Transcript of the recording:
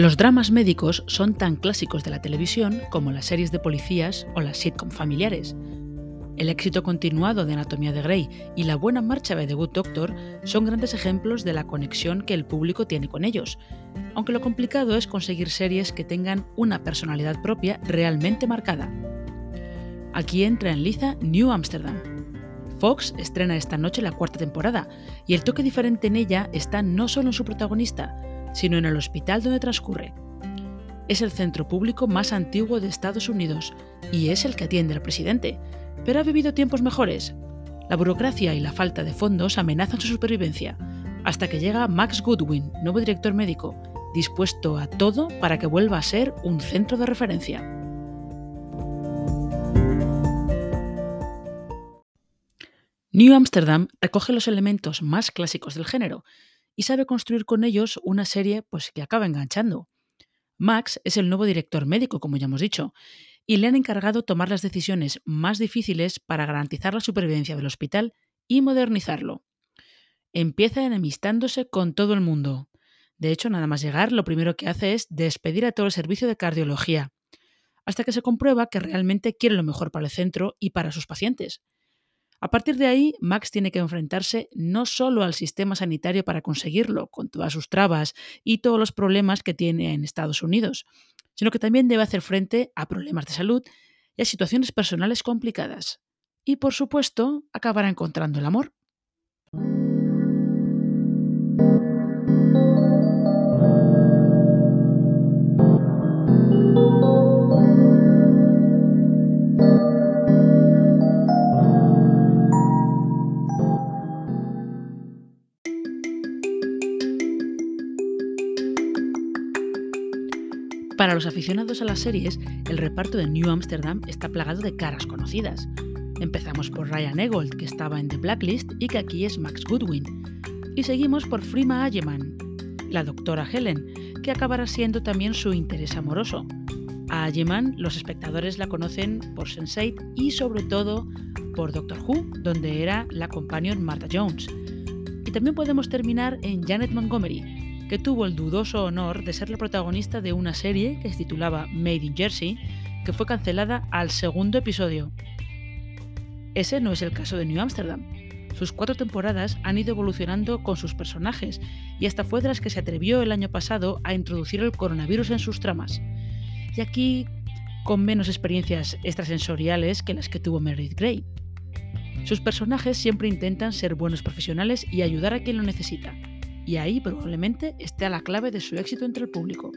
Los dramas médicos son tan clásicos de la televisión como las series de policías o las sitcom familiares. El éxito continuado de Anatomía de Grey y la buena marcha de The Good Doctor son grandes ejemplos de la conexión que el público tiene con ellos, aunque lo complicado es conseguir series que tengan una personalidad propia realmente marcada. Aquí entra en liza New Amsterdam. Fox estrena esta noche la cuarta temporada, y el toque diferente en ella está no solo en su protagonista, sino en el hospital donde transcurre. Es el centro público más antiguo de Estados Unidos y es el que atiende al presidente, pero ha vivido tiempos mejores. La burocracia y la falta de fondos amenazan su supervivencia, hasta que llega Max Goodwin, nuevo director médico, dispuesto a todo para que vuelva a ser un centro de referencia. New Amsterdam recoge los elementos más clásicos del género y sabe construir con ellos una serie pues, que acaba enganchando. Max es el nuevo director médico, como ya hemos dicho, y le han encargado tomar las decisiones más difíciles para garantizar la supervivencia del hospital y modernizarlo. Empieza enemistándose con todo el mundo. De hecho, nada más llegar, lo primero que hace es despedir a todo el servicio de cardiología, hasta que se comprueba que realmente quiere lo mejor para el centro y para sus pacientes. A partir de ahí, Max tiene que enfrentarse no solo al sistema sanitario para conseguirlo, con todas sus trabas y todos los problemas que tiene en Estados Unidos, sino que también debe hacer frente a problemas de salud y a situaciones personales complicadas. Y por supuesto, acabará encontrando el amor. Para los aficionados a las series, el reparto de New Amsterdam está plagado de caras conocidas. Empezamos por Ryan Egold, que estaba en The Blacklist y que aquí es Max Goodwin. Y seguimos por Frima Ayeman, la doctora Helen, que acabará siendo también su interés amoroso. A Ayeman los espectadores la conocen por Sense8 y sobre todo por Doctor Who, donde era la companion Martha Jones. Y también podemos terminar en Janet Montgomery, que tuvo el dudoso honor de ser la protagonista de una serie que se titulaba Made in Jersey, que fue cancelada al segundo episodio. Ese no es el caso de New Amsterdam. Sus cuatro temporadas han ido evolucionando con sus personajes y hasta fue de las que se atrevió el año pasado a introducir el coronavirus en sus tramas. Y aquí con menos experiencias extrasensoriales que las que tuvo Meredith Grey. Sus personajes siempre intentan ser buenos profesionales y ayudar a quien lo necesita y ahí probablemente esté la clave de su éxito entre el público.